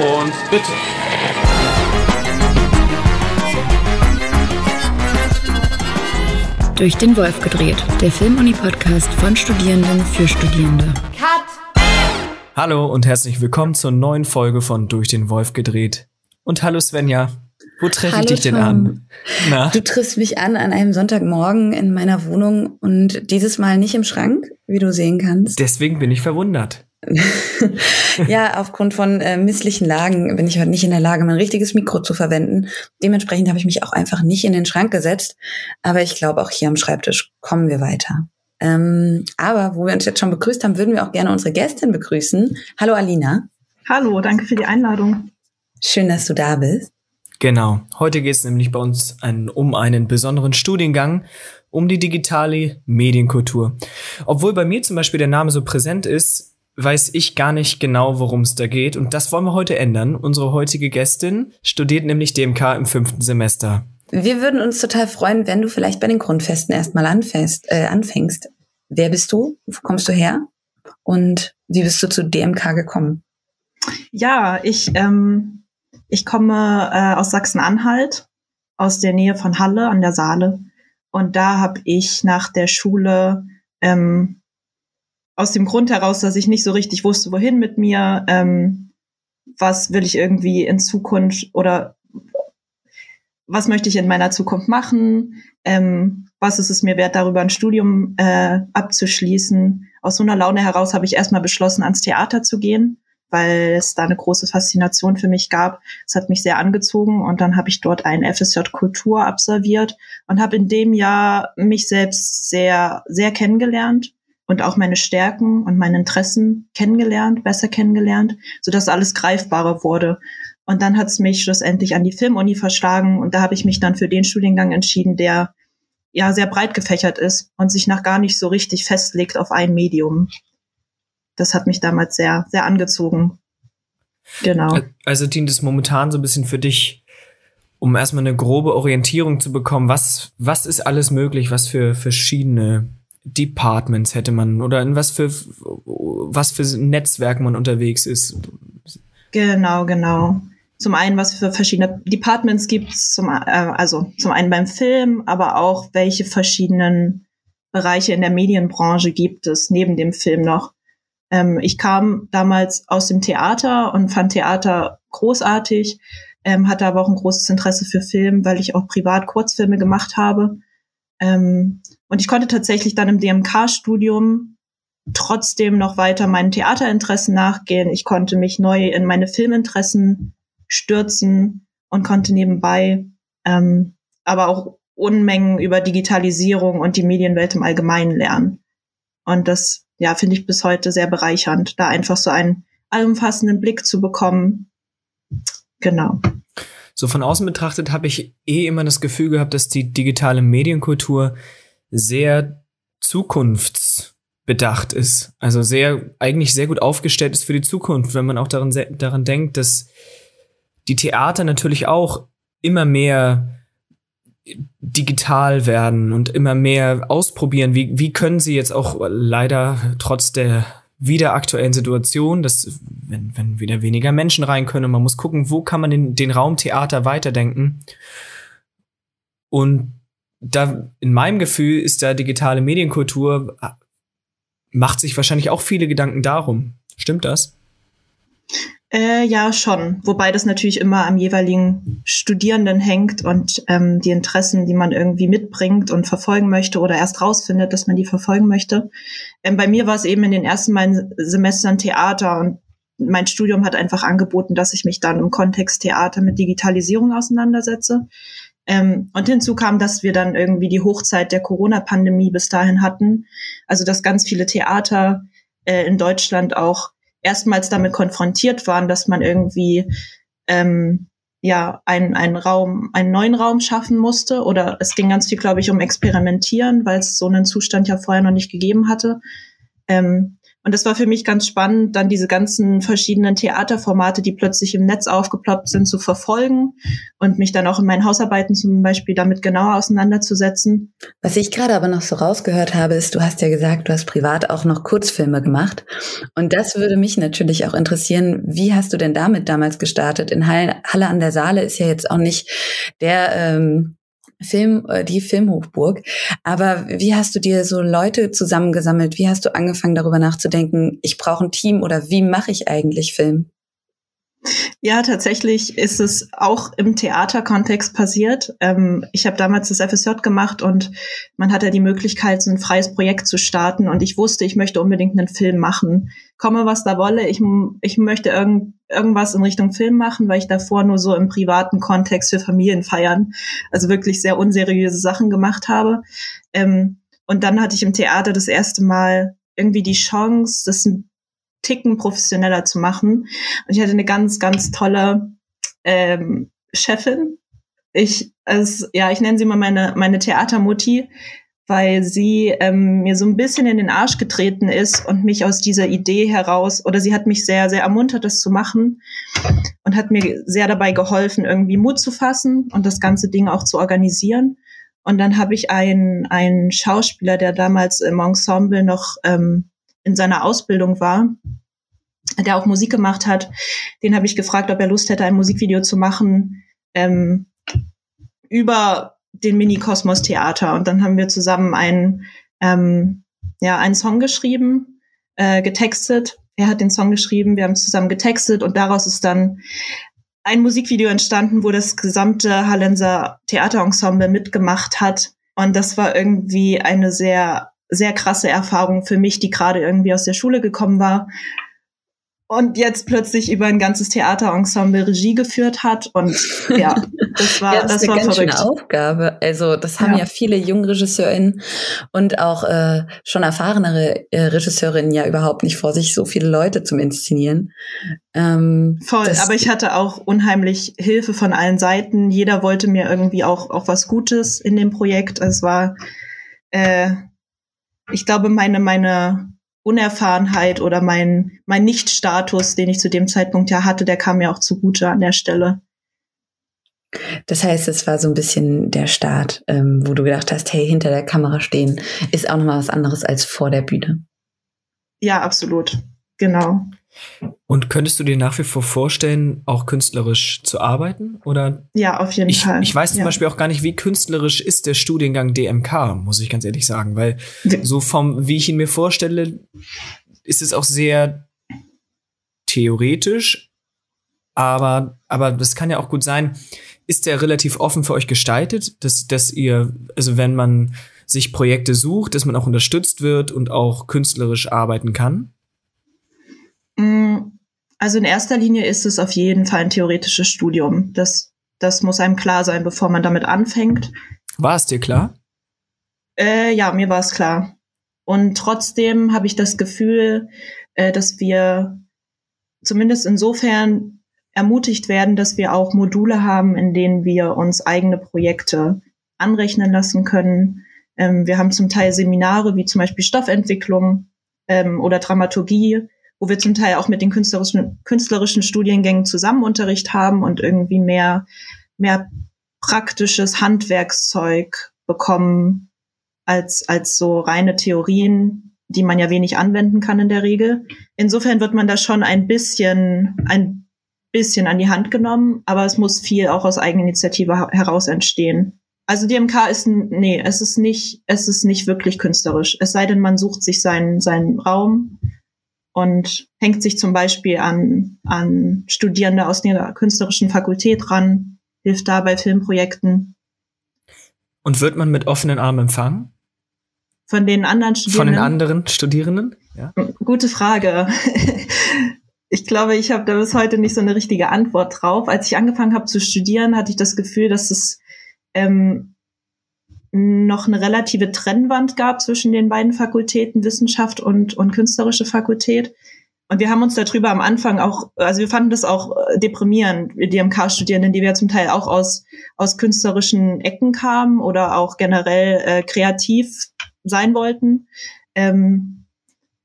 Und bitte. Durch den Wolf gedreht, der Filmuni-Podcast von Studierenden für Studierende. Cut! Hallo und herzlich willkommen zur neuen Folge von Durch den Wolf gedreht. Und hallo Svenja, wo treffe ich dich denn Tom. an? Na? Du triffst mich an an einem Sonntagmorgen in meiner Wohnung und dieses Mal nicht im Schrank, wie du sehen kannst. Deswegen bin ich verwundert. ja, aufgrund von äh, misslichen Lagen bin ich heute nicht in der Lage, mein richtiges Mikro zu verwenden. Dementsprechend habe ich mich auch einfach nicht in den Schrank gesetzt. Aber ich glaube, auch hier am Schreibtisch kommen wir weiter. Ähm, aber wo wir uns jetzt schon begrüßt haben, würden wir auch gerne unsere Gästin begrüßen. Hallo Alina. Hallo, danke für die Einladung. Schön, dass du da bist. Genau. Heute geht es nämlich bei uns ein, um einen besonderen Studiengang, um die digitale Medienkultur. Obwohl bei mir zum Beispiel der Name so präsent ist, weiß ich gar nicht genau, worum es da geht. Und das wollen wir heute ändern. Unsere heutige Gästin studiert nämlich DMK im fünften Semester. Wir würden uns total freuen, wenn du vielleicht bei den Grundfesten erstmal anfängst. Äh, anfängst. Wer bist du? Wo kommst du her? Und wie bist du zu DMK gekommen? Ja, ich, ähm, ich komme äh, aus Sachsen-Anhalt, aus der Nähe von Halle an der Saale. Und da habe ich nach der Schule ähm, aus dem Grund heraus, dass ich nicht so richtig wusste, wohin mit mir, ähm, was will ich irgendwie in Zukunft oder was möchte ich in meiner Zukunft machen, ähm, was ist es mir wert, darüber ein Studium äh, abzuschließen. Aus so einer Laune heraus habe ich erstmal beschlossen, ans Theater zu gehen, weil es da eine große Faszination für mich gab. Es hat mich sehr angezogen und dann habe ich dort ein FSJ Kultur absolviert und habe in dem Jahr mich selbst sehr, sehr kennengelernt und auch meine Stärken und meine Interessen kennengelernt, besser kennengelernt, sodass alles greifbarer wurde. Und dann hat es mich schlussendlich an die Filmuni verschlagen und da habe ich mich dann für den Studiengang entschieden, der ja sehr breit gefächert ist und sich nach gar nicht so richtig festlegt auf ein Medium. Das hat mich damals sehr, sehr angezogen. Genau. Also dient es momentan so ein bisschen für dich, um erstmal eine grobe Orientierung zu bekommen, was, was ist alles möglich, was für verschiedene Departments hätte man oder in was für was für Netzwerken man unterwegs ist. Genau, genau. Zum einen, was für verschiedene Departments gibt es, zum, äh, also zum einen beim Film, aber auch welche verschiedenen Bereiche in der Medienbranche gibt es neben dem Film noch. Ähm, ich kam damals aus dem Theater und fand Theater großartig, ähm, hatte aber auch ein großes Interesse für Film, weil ich auch privat Kurzfilme gemacht habe. Ähm, und ich konnte tatsächlich dann im DMK-Studium trotzdem noch weiter meinen Theaterinteressen nachgehen. Ich konnte mich neu in meine Filminteressen stürzen und konnte nebenbei ähm, aber auch Unmengen über Digitalisierung und die Medienwelt im Allgemeinen lernen. Und das, ja, finde ich bis heute sehr bereichernd, da einfach so einen allumfassenden Blick zu bekommen. Genau. So von außen betrachtet habe ich eh immer das Gefühl gehabt, dass die digitale Medienkultur sehr zukunftsbedacht ist. Also sehr, eigentlich sehr gut aufgestellt ist für die Zukunft, wenn man auch daran, daran denkt, dass die Theater natürlich auch immer mehr digital werden und immer mehr ausprobieren. Wie, wie können sie jetzt auch leider trotz der wieder aktuellen Situation, dass wenn, wenn wieder weniger Menschen rein können und man muss gucken, wo kann man den, den Raum Theater weiterdenken. Und da in meinem Gefühl ist da digitale Medienkultur macht sich wahrscheinlich auch viele Gedanken darum. Stimmt das? Äh, ja, schon. Wobei das natürlich immer am jeweiligen Studierenden hängt und ähm, die Interessen, die man irgendwie mitbringt und verfolgen möchte oder erst rausfindet, dass man die verfolgen möchte. Ähm, bei mir war es eben in den ersten beiden Semestern Theater und mein Studium hat einfach angeboten, dass ich mich dann im Kontext Theater mit Digitalisierung auseinandersetze. Ähm, und hinzu kam, dass wir dann irgendwie die Hochzeit der Corona-Pandemie bis dahin hatten. Also dass ganz viele Theater äh, in Deutschland auch erstmals damit konfrontiert waren, dass man irgendwie ähm, ja einen, einen Raum, einen neuen Raum schaffen musste. Oder es ging ganz viel, glaube ich, um Experimentieren, weil es so einen Zustand ja vorher noch nicht gegeben hatte. Ähm, Und das war für mich ganz spannend, dann diese ganzen verschiedenen Theaterformate, die plötzlich im Netz aufgeploppt sind, zu verfolgen und mich dann auch in meinen Hausarbeiten zum Beispiel damit genauer auseinanderzusetzen. Was ich gerade aber noch so rausgehört habe, ist, du hast ja gesagt, du hast privat auch noch Kurzfilme gemacht. Und das würde mich natürlich auch interessieren. Wie hast du denn damit damals gestartet? In Halle, Halle an der Saale ist ja jetzt auch nicht der ähm, Film, äh, die Filmhochburg. Aber wie hast du dir so Leute zusammengesammelt? Wie hast du angefangen, darüber nachzudenken, ich brauche ein Team oder wie mache ich eigentlich Film? Ja, tatsächlich ist es auch im Theaterkontext passiert. Ähm, ich habe damals das FSJ gemacht und man hatte die Möglichkeit, so ein freies Projekt zu starten. Und ich wusste, ich möchte unbedingt einen Film machen. Komme, was da wolle. Ich, ich möchte irgend, irgendwas in Richtung Film machen, weil ich davor nur so im privaten Kontext für Familienfeiern, also wirklich sehr unseriöse Sachen gemacht habe. Ähm, und dann hatte ich im Theater das erste Mal irgendwie die Chance, das ein Ticken professioneller zu machen. Und ich hatte eine ganz, ganz tolle ähm, Chefin. Ich, also, ja, ich nenne sie mal meine, meine Theatermutti, weil sie ähm, mir so ein bisschen in den Arsch getreten ist und mich aus dieser Idee heraus, oder sie hat mich sehr, sehr ermuntert, das zu machen und hat mir sehr dabei geholfen, irgendwie Mut zu fassen und das ganze Ding auch zu organisieren. Und dann habe ich einen, einen Schauspieler, der damals im Ensemble noch ähm, in seiner Ausbildung war, der auch Musik gemacht hat, den habe ich gefragt, ob er Lust hätte, ein Musikvideo zu machen ähm, über den Mini-Kosmos Theater. Und dann haben wir zusammen einen, ähm, ja, einen Song geschrieben, äh, getextet. Er hat den Song geschrieben, wir haben zusammen getextet und daraus ist dann ein Musikvideo entstanden, wo das gesamte Hallenser Theaterensemble mitgemacht hat. Und das war irgendwie eine sehr sehr krasse Erfahrung für mich, die gerade irgendwie aus der Schule gekommen war und jetzt plötzlich über ein ganzes Theaterensemble Regie geführt hat und ja, das war ja, das, das war eine ganz verrückt. schöne Aufgabe. Also das haben ja, Ja. viele JungregisseurInnen und auch äh, schon erfahrenere äh, Regisseurinnen ja überhaupt nicht vor sich, so viele Leute zum Inszenieren. Ähm, Voll, aber ich hatte auch unheimlich Hilfe von allen Seiten. Jeder wollte mir irgendwie auch, auch was Gutes in dem Projekt. Es war, äh, ich glaube, meine, meine Unerfahrenheit oder mein, mein Nicht-Status, den ich zu dem Zeitpunkt ja hatte, der kam mir auch zugute an der Stelle. Das heißt, es war so ein bisschen der Start, ähm, wo du gedacht hast, hey, hinter der Kamera stehen ist auch nochmal was anderes als vor der Bühne. Ja, absolut. Genau. Und könntest du dir nach wie vor vorstellen, auch künstlerisch zu arbeiten? Oder Ja, auf jeden ich, Fall. ich weiß zum ja. Beispiel auch gar nicht, wie künstlerisch ist der Studiengang DMK, muss ich ganz ehrlich sagen, weil so vom, wie ich ihn mir vorstelle, ist es auch sehr theoretisch, aber, aber das kann ja auch gut sein. Ist der relativ offen für euch gestaltet, dass, dass ihr, also wenn man sich Projekte sucht, dass man auch unterstützt wird und auch künstlerisch arbeiten kann? Mm, Also in erster Linie ist es auf jeden Fall ein theoretisches Studium. Das, das muss einem klar sein, bevor man damit anfängt. War es dir klar? Äh, ja, mir war es klar. Und trotzdem habe ich das Gefühl, äh, dass wir zumindest insofern ermutigt werden, dass wir auch Module haben, in denen wir uns eigene Projekte anrechnen lassen können. Ähm, wir haben zum Teil Seminare wie zum Beispiel Stoffentwicklung ähm, oder Dramaturgie, wo wir zum Teil auch mit den künstlerischen, künstlerischen Studiengängen zusammen Unterricht haben und irgendwie mehr, mehr praktisches Handwerkszeug bekommen als, als so reine Theorien, die man ja wenig anwenden kann in der Regel. Insofern wird man da schon ein bisschen, ein bisschen an die Hand genommen, aber es muss viel auch aus Eigeninitiative heraus entstehen. Also DMK ist, n- nee, es ist nicht, es ist nicht wirklich künstlerisch. Es sei denn, man sucht sich seinen, seinen Raum und hängt sich zum Beispiel an, an Studierende aus der künstlerischen Fakultät ran, hilft da bei Filmprojekten. Und wird man mit offenen Armen empfangen? Von den anderen Von Studierenden. den anderen Studierenden? Ja. Gute Frage. Ich glaube, ich habe da bis heute nicht so eine richtige Antwort drauf. Als ich angefangen habe zu studieren, hatte ich das Gefühl, dass es ähm, noch eine relative Trennwand gab zwischen den beiden Fakultäten, Wissenschaft und, und künstlerische Fakultät. Und wir haben uns darüber am Anfang auch, also wir fanden das auch äh, deprimierend, wir DMK-Studierenden, die wir zum Teil auch aus, aus künstlerischen Ecken kamen oder auch generell äh, kreativ sein wollten. Ähm,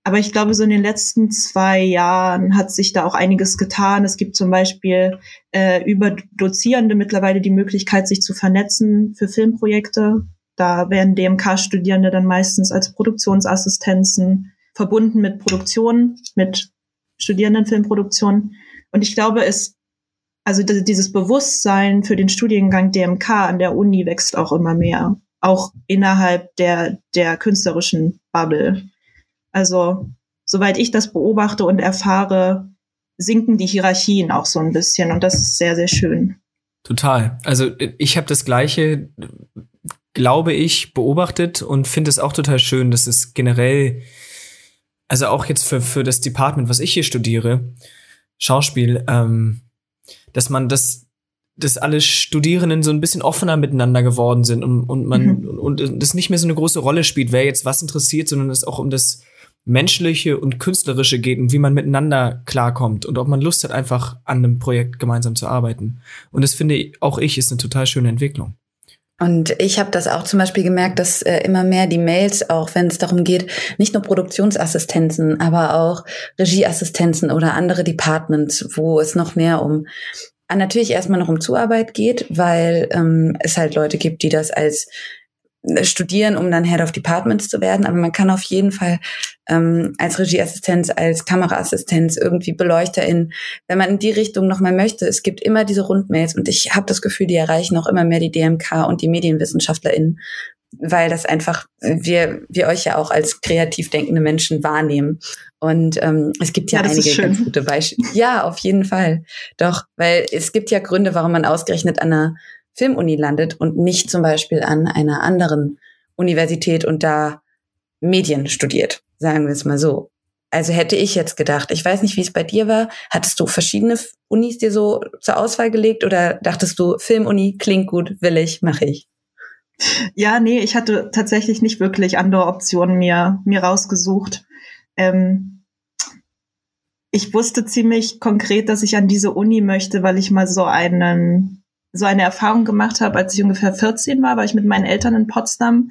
aber ich glaube, so in den letzten zwei Jahren hat sich da auch einiges getan. Es gibt zum Beispiel äh, über Dozierende mittlerweile die Möglichkeit, sich zu vernetzen für Filmprojekte. Da werden DMK-Studierende dann meistens als Produktionsassistenzen verbunden mit Produktionen, mit Studierendenfilmproduktionen. Und ich glaube, es, also dieses Bewusstsein für den Studiengang DMK an der Uni wächst auch immer mehr. Auch innerhalb der, der künstlerischen Bubble. Also, soweit ich das beobachte und erfahre, sinken die Hierarchien auch so ein bisschen und das ist sehr, sehr schön. Total. Also ich habe das gleiche, glaube ich, beobachtet und finde es auch total schön, dass es generell, also auch jetzt für, für das Department, was ich hier studiere, Schauspiel, ähm, dass man das, dass alle Studierenden so ein bisschen offener miteinander geworden sind und, und man mhm. und, und das nicht mehr so eine große Rolle spielt, wer jetzt was interessiert, sondern es auch um das Menschliche und Künstlerische geht und wie man miteinander klarkommt und ob man Lust hat, einfach an einem Projekt gemeinsam zu arbeiten. Und das finde ich, auch ich ist eine total schöne Entwicklung. Und ich habe das auch zum Beispiel gemerkt, dass äh, immer mehr die Mails, auch wenn es darum geht, nicht nur Produktionsassistenzen, aber auch Regieassistenzen oder andere Departments, wo es noch mehr um natürlich erstmal noch um Zuarbeit geht, weil ähm, es halt Leute gibt, die das als studieren, um dann Head of Departments zu werden, aber man kann auf jeden Fall ähm, als Regieassistenz, als Kameraassistenz, irgendwie Beleuchterin, wenn man in die Richtung nochmal möchte. Es gibt immer diese Rundmails und ich habe das Gefühl, die erreichen auch immer mehr die DMK und die MedienwissenschaftlerInnen, weil das einfach, wir, wir euch ja auch als kreativ denkende Menschen wahrnehmen. Und ähm, es gibt ja, ja einige ganz gute Beispiele. Ja, auf jeden Fall. Doch, weil es gibt ja Gründe, warum man ausgerechnet an einer Filmuni landet und nicht zum Beispiel an einer anderen Universität und da Medien studiert, sagen wir es mal so. Also hätte ich jetzt gedacht, ich weiß nicht, wie es bei dir war. Hattest du verschiedene Unis dir so zur Auswahl gelegt oder dachtest du, Filmuni klingt gut, will ich, mache ich? Ja, nee, ich hatte tatsächlich nicht wirklich andere Optionen mir, mir rausgesucht. Ähm, ich wusste ziemlich konkret, dass ich an diese Uni möchte, weil ich mal so einen so eine Erfahrung gemacht habe, als ich ungefähr 14 war, war ich mit meinen Eltern in Potsdam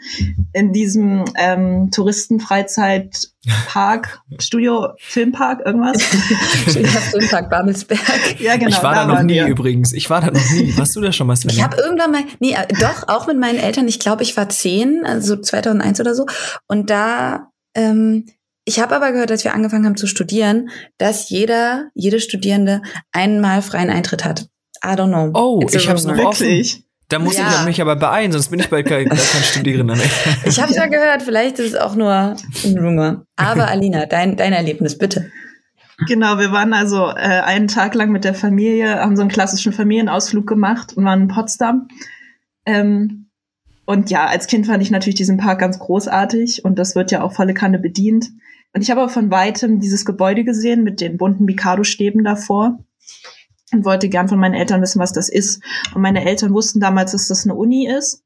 in diesem ähm, Touristenfreizeitpark, Studio Filmpark, irgendwas. Studio Filmpark Babelsberg. Ja, genau. Ich war da, da noch nie wir. übrigens. Ich war da noch nie. Warst du da schon mal, Sven? Ich habe irgendwann mal, nee, äh, doch, auch mit meinen Eltern. Ich glaube, ich war 10, also 2001 oder so. Und da ähm, ich habe aber gehört, als wir angefangen haben zu studieren, dass jeder, jede Studierende einmal freien Eintritt hat. I don't know. Oh, It's ich hab's noch Wirklich? offen. Da muss ja. ich mich aber beeilen, sonst bin ich bald gar kein Studierender mehr. Ich habe ja gehört, vielleicht ist es auch nur ein Rumor. Aber Alina, dein, dein Erlebnis, bitte. Genau, wir waren also äh, einen Tag lang mit der Familie, haben so einen klassischen Familienausflug gemacht und waren in Potsdam. Ähm, und ja, als Kind fand ich natürlich diesen Park ganz großartig und das wird ja auch volle Kanne bedient. Und ich habe aber von weitem dieses Gebäude gesehen mit den bunten Mikado-Stäben davor und wollte gern von meinen Eltern wissen, was das ist. Und meine Eltern wussten damals, dass das eine Uni ist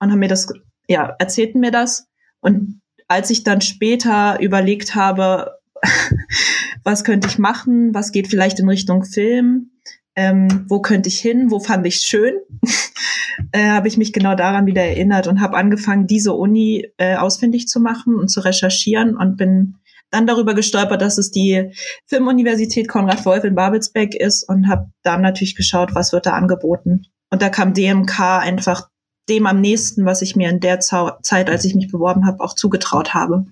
und haben mir das, ja, erzählten mir das. Und als ich dann später überlegt habe, was könnte ich machen, was geht vielleicht in Richtung Film, ähm, wo könnte ich hin, wo fand ich schön, äh, habe ich mich genau daran wieder erinnert und habe angefangen, diese Uni äh, ausfindig zu machen und zu recherchieren und bin dann darüber gestolpert, dass es die Filmuniversität Konrad Wolf in Babelsberg ist und habe dann natürlich geschaut, was wird da angeboten. Und da kam DMK einfach dem am nächsten, was ich mir in der Zeit, als ich mich beworben habe, auch zugetraut habe.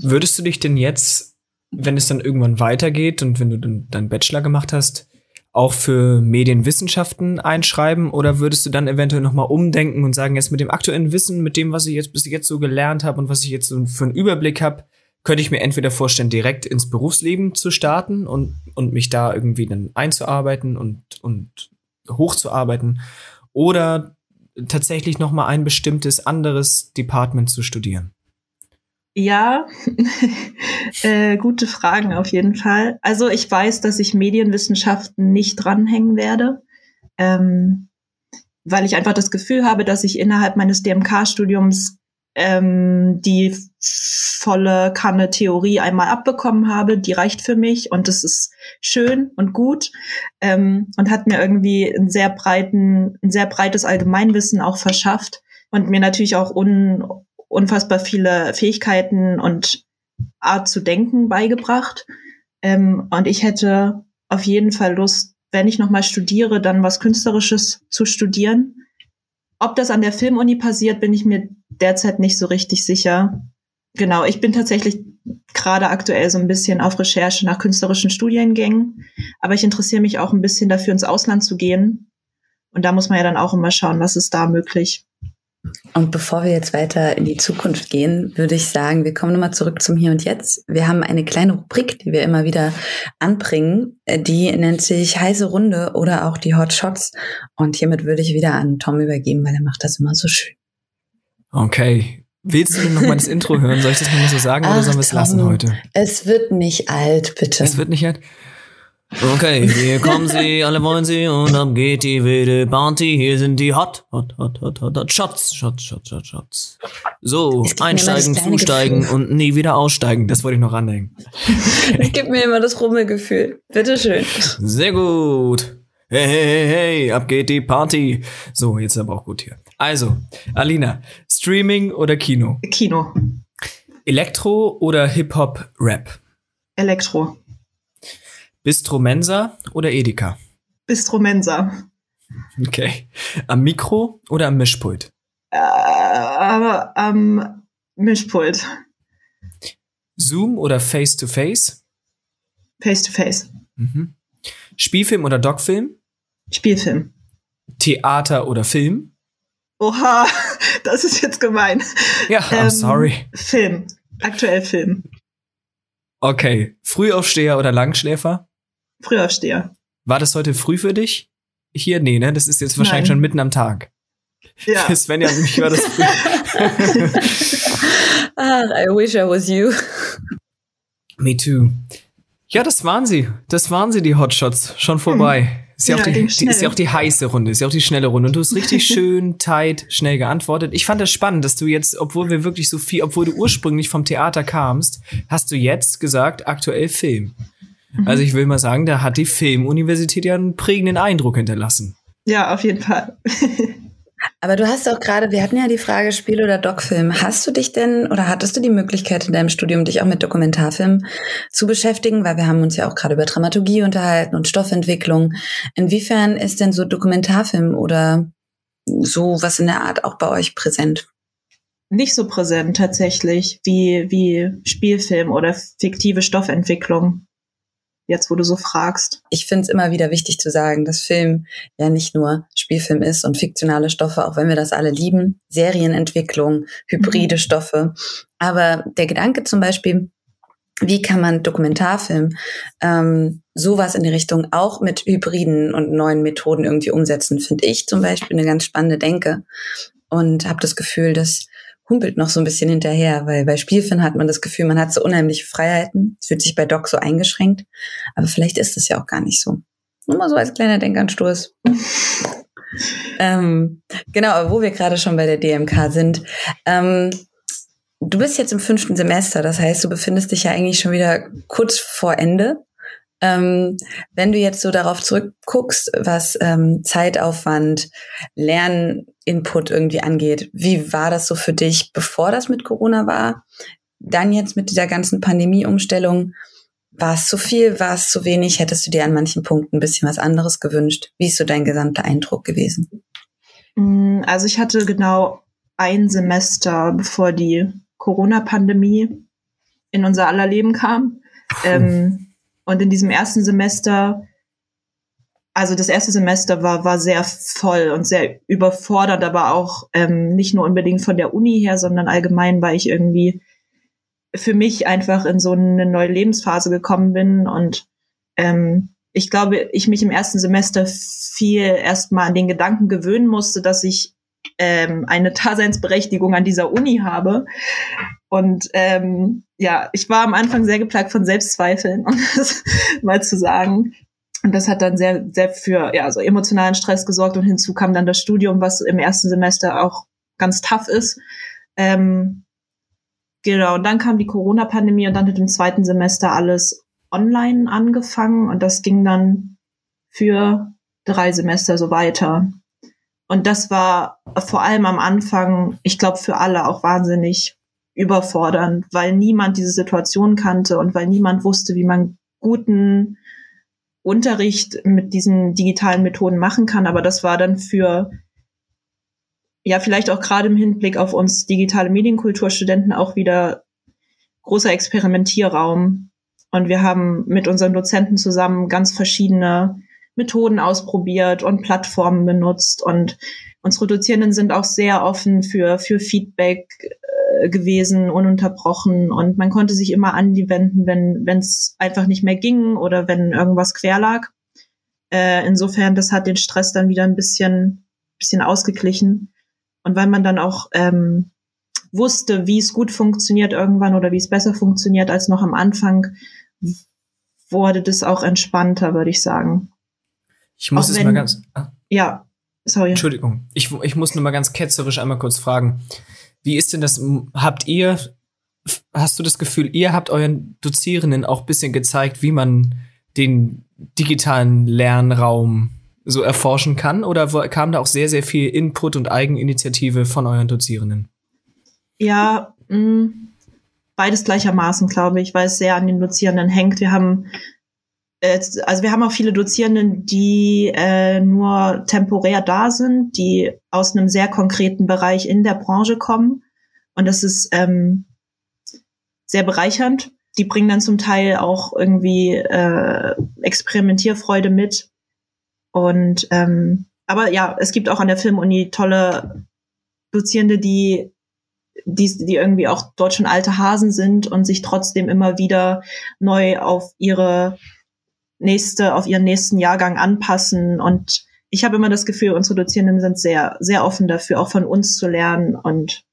Würdest du dich denn jetzt, wenn es dann irgendwann weitergeht und wenn du dann deinen Bachelor gemacht hast, auch für Medienwissenschaften einschreiben oder würdest du dann eventuell nochmal umdenken und sagen, jetzt mit dem aktuellen Wissen, mit dem, was ich jetzt bis jetzt so gelernt habe und was ich jetzt so für einen Überblick habe, könnte ich mir entweder vorstellen, direkt ins Berufsleben zu starten und, und mich da irgendwie dann einzuarbeiten und, und hochzuarbeiten oder tatsächlich noch mal ein bestimmtes anderes Department zu studieren? Ja, äh, gute Fragen auf jeden Fall. Also ich weiß, dass ich Medienwissenschaften nicht dranhängen werde, ähm, weil ich einfach das Gefühl habe, dass ich innerhalb meines DMK-Studiums ähm, die volle Kanne Theorie einmal abbekommen habe, die reicht für mich und das ist schön und gut ähm, und hat mir irgendwie ein sehr breiten, ein sehr breites Allgemeinwissen auch verschafft und mir natürlich auch un, unfassbar viele Fähigkeiten und Art zu denken beigebracht. Ähm, und ich hätte auf jeden Fall Lust, wenn ich nochmal studiere, dann was Künstlerisches zu studieren. Ob das an der Filmuni passiert, bin ich mir derzeit nicht so richtig sicher. Genau, ich bin tatsächlich gerade aktuell so ein bisschen auf Recherche nach künstlerischen Studiengängen, aber ich interessiere mich auch ein bisschen dafür, ins Ausland zu gehen. Und da muss man ja dann auch immer schauen, was ist da möglich. Und bevor wir jetzt weiter in die Zukunft gehen, würde ich sagen, wir kommen nochmal zurück zum Hier und Jetzt. Wir haben eine kleine Rubrik, die wir immer wieder anbringen. Die nennt sich heiße Runde oder auch die Hot Shots. Und hiermit würde ich wieder an Tom übergeben, weil er macht das immer so schön. Okay. Willst du denn nochmal das Intro hören? Soll ich das nochmal so sagen Ach, oder sollen wir es lassen heute? Es wird nicht alt, bitte. Es wird nicht alt. Okay, hier kommen sie, alle wollen sie und ab geht die wilde Party. Hier sind die Hot, Hot, Hot, Hot, Hot, Hot Shots, Shots, Shots, Shots, Shots. So, einsteigen, zusteigen Gefühl. und nie wieder aussteigen. Das wollte ich noch ranhängen. Es gibt mir immer das Rummelgefühl. Bitteschön. Sehr gut. Hey, hey, hey, hey, ab geht die Party. So, jetzt aber auch gut hier. Also, Alina, Streaming oder Kino? Kino. Elektro oder Hip-Hop-Rap? Elektro. Bistro Mensa oder Edeka? Bistro Mensa. Okay. Am Mikro oder am Mischpult? Äh, aber am Mischpult. Zoom oder Face-to-Face? Face-to-Face. Mhm. Spielfilm oder Doc-Film? Spielfilm. Theater oder Film? Oha, das ist jetzt gemein. Ja, I'm ähm, sorry. Film. Aktuell Film. Okay. Frühaufsteher oder Langschläfer? Frühaufsteher. War das heute früh für dich? Hier? Nee, ne? Das ist jetzt wahrscheinlich Nein. schon mitten am Tag. Ja. Für Svenja und mich war das früh. ah, I wish I was you. Me too. Ja, das waren sie. Das waren sie, die Hotshots. Schon vorbei. Hm. Ist ja, ja, auch die, die, ist ja auch die heiße Runde, ist ja auch die schnelle Runde. Und du hast richtig schön, tight, schnell geantwortet. Ich fand das spannend, dass du jetzt, obwohl wir wirklich so viel, obwohl du ursprünglich vom Theater kamst, hast du jetzt gesagt, aktuell Film. Mhm. Also ich will mal sagen, da hat die Filmuniversität ja einen prägenden Eindruck hinterlassen. Ja, auf jeden Fall. Aber du hast auch gerade, wir hatten ja die Frage Spiel oder Doc-Film. Hast du dich denn oder hattest du die Möglichkeit in deinem Studium, dich auch mit Dokumentarfilm zu beschäftigen? Weil wir haben uns ja auch gerade über Dramaturgie unterhalten und Stoffentwicklung. Inwiefern ist denn so Dokumentarfilm oder so was in der Art auch bei euch präsent? Nicht so präsent tatsächlich wie, wie Spielfilm oder fiktive Stoffentwicklung jetzt wo du so fragst? Ich finde es immer wieder wichtig zu sagen, dass Film ja nicht nur Spielfilm ist und fiktionale Stoffe, auch wenn wir das alle lieben, Serienentwicklung, hybride mhm. Stoffe. Aber der Gedanke zum Beispiel, wie kann man Dokumentarfilm ähm, sowas in die Richtung auch mit hybriden und neuen Methoden irgendwie umsetzen, finde ich zum Beispiel eine ganz spannende Denke und habe das Gefühl, dass humpelt noch so ein bisschen hinterher, weil bei Spielfilm hat man das Gefühl, man hat so unheimliche Freiheiten. Es fühlt sich bei Doc so eingeschränkt. Aber vielleicht ist es ja auch gar nicht so. Nur mal so als kleiner Denkanstoß. ähm, genau, aber wo wir gerade schon bei der DMK sind. Ähm, du bist jetzt im fünften Semester, das heißt, du befindest dich ja eigentlich schon wieder kurz vor Ende. Ähm, wenn du jetzt so darauf zurückguckst, was ähm, Zeitaufwand, Lerninput irgendwie angeht, wie war das so für dich, bevor das mit Corona war? Dann jetzt mit dieser ganzen Pandemieumstellung, war es zu viel, war es zu wenig? Hättest du dir an manchen Punkten ein bisschen was anderes gewünscht? Wie ist so dein gesamter Eindruck gewesen? Mm, also ich hatte genau ein Semester, bevor die Corona-Pandemie in unser aller Leben kam. Ähm, und in diesem ersten Semester, also das erste Semester war, war sehr voll und sehr überfordert, aber auch ähm, nicht nur unbedingt von der Uni her, sondern allgemein, weil ich irgendwie für mich einfach in so eine neue Lebensphase gekommen bin und ähm, ich glaube, ich mich im ersten Semester viel erstmal an den Gedanken gewöhnen musste, dass ich ähm, eine Daseinsberechtigung an dieser Uni habe. Und ähm, ja, ich war am Anfang sehr geplagt von Selbstzweifeln, um das mal zu sagen. Und das hat dann sehr, sehr für ja, so emotionalen Stress gesorgt und hinzu kam dann das Studium, was im ersten Semester auch ganz tough ist. Ähm, genau, und dann kam die Corona-Pandemie und dann hat im zweiten Semester alles online angefangen und das ging dann für drei Semester so weiter. Und das war vor allem am Anfang, ich glaube, für alle auch wahnsinnig überfordernd, weil niemand diese Situation kannte und weil niemand wusste, wie man guten Unterricht mit diesen digitalen Methoden machen kann. Aber das war dann für, ja, vielleicht auch gerade im Hinblick auf uns digitale Medienkulturstudenten auch wieder großer Experimentierraum. Und wir haben mit unseren Dozenten zusammen ganz verschiedene Methoden ausprobiert und Plattformen benutzt und unsere Dozierenden sind auch sehr offen für, für Feedback gewesen, ununterbrochen und man konnte sich immer an die wenden, wenn es einfach nicht mehr ging oder wenn irgendwas quer lag. Äh, insofern, das hat den Stress dann wieder ein bisschen, bisschen ausgeglichen. Und weil man dann auch ähm, wusste, wie es gut funktioniert irgendwann oder wie es besser funktioniert als noch am Anfang, wurde das auch entspannter, würde ich sagen. Ich muss es mal ganz. Ah. Ja, sorry. Entschuldigung. Ich, ich muss nur mal ganz ketzerisch einmal kurz fragen. Wie ist denn das? Habt ihr, hast du das Gefühl, ihr habt euren Dozierenden auch bisschen gezeigt, wie man den digitalen Lernraum so erforschen kann? Oder kam da auch sehr, sehr viel Input und Eigeninitiative von euren Dozierenden? Ja, mh, mm, beides gleichermaßen, glaube ich, weil es sehr an den Dozierenden hängt. Wir haben also wir haben auch viele Dozierenden, die äh, nur temporär da sind, die aus einem sehr konkreten Bereich in der Branche kommen. Und das ist ähm, sehr bereichernd. Die bringen dann zum Teil auch irgendwie äh, Experimentierfreude mit. Und ähm, aber ja, es gibt auch an der Filmuni tolle Dozierende, die die, die irgendwie auch dort schon alte Hasen sind und sich trotzdem immer wieder neu auf ihre nächste, auf ihren nächsten Jahrgang anpassen. Und ich habe immer das Gefühl, unsere Dozierenden sind sehr, sehr offen dafür, auch von uns zu lernen. Und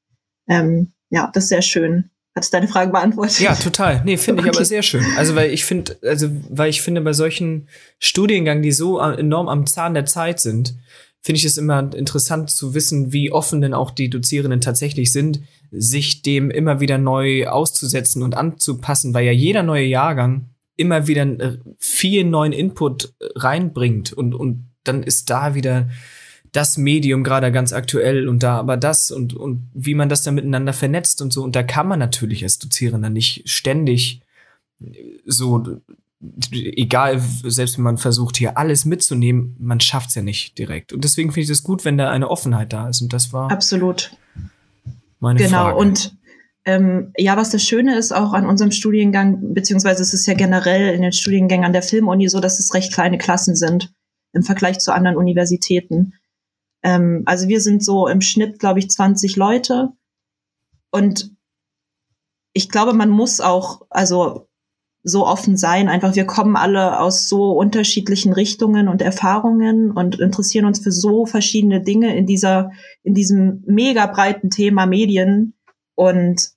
ähm, ja, das ist sehr schön. Hat deine Frage beantwortet? Ja, total. Nee, finde okay. ich aber sehr schön. Also, weil ich finde, also, weil ich finde, bei solchen Studiengängen, die so enorm am Zahn der Zeit sind, finde ich es immer interessant zu wissen, wie offen denn auch die Dozierenden tatsächlich sind, sich dem immer wieder neu auszusetzen und anzupassen, weil ja jeder neue Jahrgang immer wieder äh, viel neuen Input äh, reinbringt und, und dann ist da wieder das Medium gerade ganz aktuell und da aber das und, und wie man das dann miteinander vernetzt und so. Und da kann man natürlich als Dozierender nicht ständig äh, so, egal, selbst wenn man versucht, hier alles mitzunehmen, man schafft es ja nicht direkt. Und deswegen finde ich es gut, wenn da eine Offenheit da ist. Und das war. Absolut. Meine genau. Frage. Und ähm, ja, was das Schöne ist auch an unserem Studiengang, beziehungsweise es ist ja generell in den Studiengängen an der Filmuni so, dass es recht kleine Klassen sind im Vergleich zu anderen Universitäten. Ähm, also wir sind so im Schnitt, glaube ich, 20 Leute. Und ich glaube, man muss auch, also so offen sein. Einfach, wir kommen alle aus so unterschiedlichen Richtungen und Erfahrungen und interessieren uns für so verschiedene Dinge in dieser, in diesem mega breiten Thema Medien. Und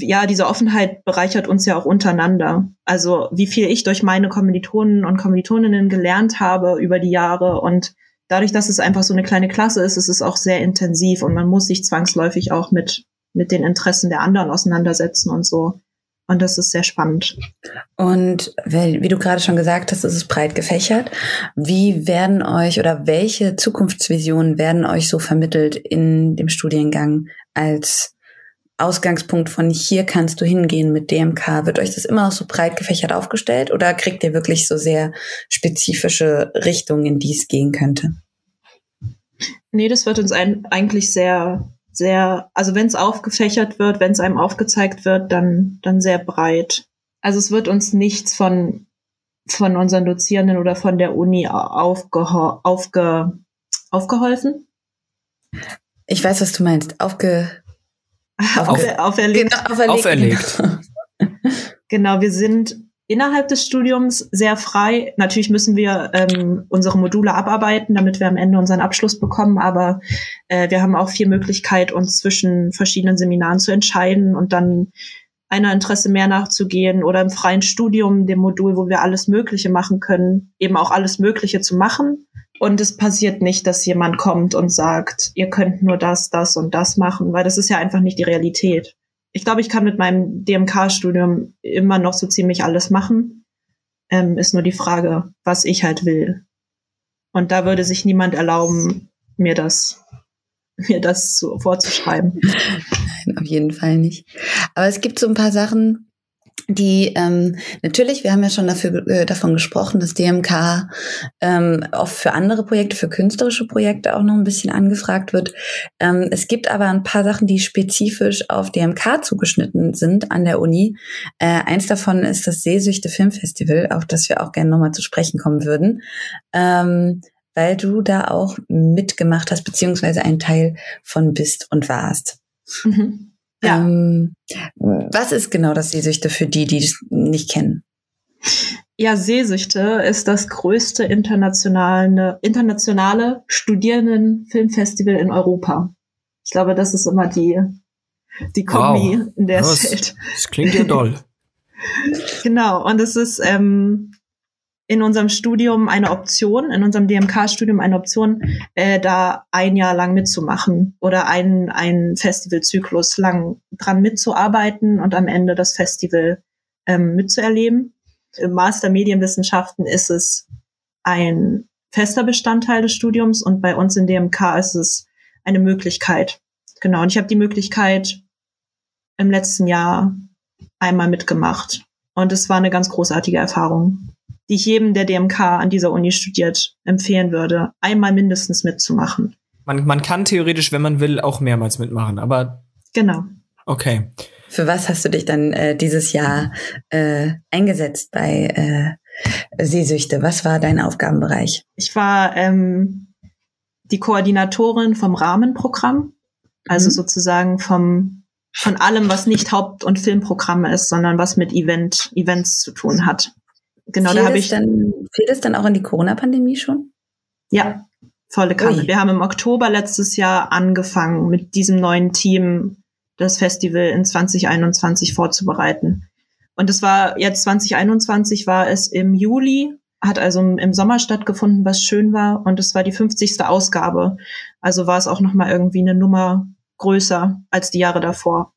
ja, diese Offenheit bereichert uns ja auch untereinander. Also wie viel ich durch meine Kommilitonen und Kommilitoninnen gelernt habe über die Jahre und dadurch, dass es einfach so eine kleine Klasse ist, ist es auch sehr intensiv und man muss sich zwangsläufig auch mit, mit den Interessen der anderen auseinandersetzen und so. Und das ist sehr spannend. Und wie du gerade schon gesagt hast, ist es breit gefächert. Wie werden euch oder welche Zukunftsvisionen werden euch so vermittelt in dem Studiengang als Ausgangspunkt von hier kannst du hingehen mit DMK? Wird euch das immer noch so breit gefächert aufgestellt oder kriegt ihr wirklich so sehr spezifische Richtungen, in die es gehen könnte? Nee, das wird uns ein, eigentlich sehr, sehr, also wenn es aufgefächert wird, wenn es einem aufgezeigt wird, dann, dann sehr breit. Also es wird uns nichts von, von unseren Dozierenden oder von der Uni aufgeho aufge aufgeholfen. Ich weiß, was du meinst. Aufge auf, auferlegt. Genau, auferlegt. auferlegt. genau, wir sind innerhalb des Studiums sehr frei. Natürlich müssen wir ähm, unsere Module abarbeiten, damit wir am Ende unseren Abschluss bekommen, aber äh, wir haben auch viel Möglichkeit, uns zwischen verschiedenen Seminaren zu entscheiden und dann einer Interesse mehr nachzugehen oder im freien Studium, dem Modul, wo wir alles Mögliche machen können, eben auch alles Mögliche zu machen und es passiert nicht, dass jemand kommt und sagt, ihr könnt nur das, das und das machen, weil das ist ja einfach nicht die Realität. Ich glaube, ich kann mit meinem DMK-Studium immer noch so ziemlich alles machen. Ähm, ist nur die Frage, was ich halt will. Und da würde sich niemand erlauben, mir das, mir das so vorzuschreiben. auf jeden Fall nicht. Aber es gibt so ein paar Sachen, die ähm, natürlich, wir haben ja schon dafür, äh, davon gesprochen, dass DMK ähm, oft für andere Projekte, für künstlerische Projekte auch noch ein bisschen angefragt wird. Ähm, es gibt aber ein paar Sachen, die spezifisch auf DMK zugeschnitten sind an der Uni. Äh, eins davon ist das Sehsüchte Filmfestival, auf das wir auch gerne nochmal zu sprechen kommen würden. Ähm, weil du da auch mitgemacht hast, beziehungsweise ein Teil von bist und warst. Mhm. Ja. Ähm, was ist genau das Sehsüchte für die, die es nicht kennen? Ja, Sehsüchte ist das größte internationale, internationale Studierendenfilmfestival in Europa. Ich glaube, das ist immer die, die Kombi, wow. in der es fällt. Das klingt ja doll. genau, und es ist ähm, in unserem Studium eine Option, in unserem DMK-Studium eine Option, äh, da ein Jahr lang mitzumachen oder einen, einen Festivalzyklus lang dran mitzuarbeiten und am Ende das Festival ähm, mitzuerleben. Im Master Medienwissenschaften ist es ein fester Bestandteil des Studiums und bei uns in DMK ist es eine Möglichkeit. Genau, und ich habe die Möglichkeit im letzten Jahr einmal mitgemacht. Und es war eine ganz großartige Erfahrung die ich jedem, der DMK an dieser Uni studiert, empfehlen würde, einmal mindestens mitzumachen. Man, man kann theoretisch, wenn man will, auch mehrmals mitmachen, aber. Genau. Okay. Für was hast du dich dann äh, dieses Jahr äh, eingesetzt bei äh, Sehsüchte? Was war dein Aufgabenbereich? Ich war ähm, die Koordinatorin vom Rahmenprogramm, also mhm. sozusagen vom von allem, was nicht Haupt- und Filmprogramm ist, sondern was mit Event, Events zu tun hat. Genau, fiel da habe ich. Dann, fiel es dann auch in die Corona-Pandemie schon? Ja, volle Kanne. Wir haben im Oktober letztes Jahr angefangen, mit diesem neuen Team das Festival in 2021 vorzubereiten. Und es war jetzt 2021 war es im Juli, hat also im Sommer stattgefunden, was schön war. Und es war die 50. Ausgabe. Also war es auch nochmal irgendwie eine Nummer größer als die Jahre davor.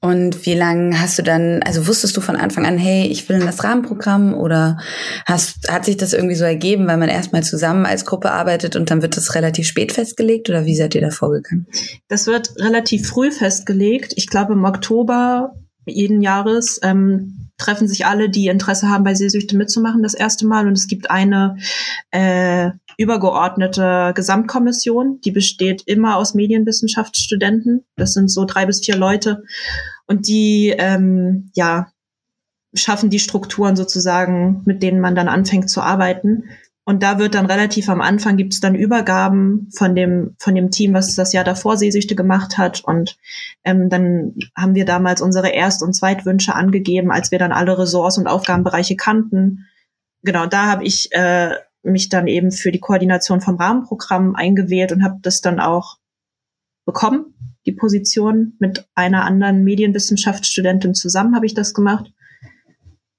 Und wie lange hast du dann, also wusstest du von Anfang an, hey, ich will in das Rahmenprogramm oder hast, hat sich das irgendwie so ergeben, weil man erstmal zusammen als Gruppe arbeitet und dann wird das relativ spät festgelegt oder wie seid ihr da vorgegangen? Das wird relativ früh festgelegt. Ich glaube im Oktober jeden Jahres ähm, treffen sich alle, die Interesse haben, bei Sehsüchte mitzumachen, das erste Mal. Und es gibt eine äh, übergeordnete Gesamtkommission, die besteht immer aus Medienwissenschaftsstudenten. Das sind so drei bis vier Leute. Und die, ähm, ja, schaffen die Strukturen sozusagen, mit denen man dann anfängt zu arbeiten. Und da wird dann relativ am Anfang gibt es dann Übergaben von dem, von dem Team, was das Jahr davor Sehsüchte gemacht hat. Und ähm, dann haben wir damals unsere Erst- und Zweitwünsche angegeben, als wir dann alle Ressorts und Aufgabenbereiche kannten. Genau, da habe ich äh, mich dann eben für die Koordination vom Rahmenprogramm eingewählt und habe das dann auch bekommen, die Position mit einer anderen Medienwissenschaftsstudentin zusammen habe ich das gemacht.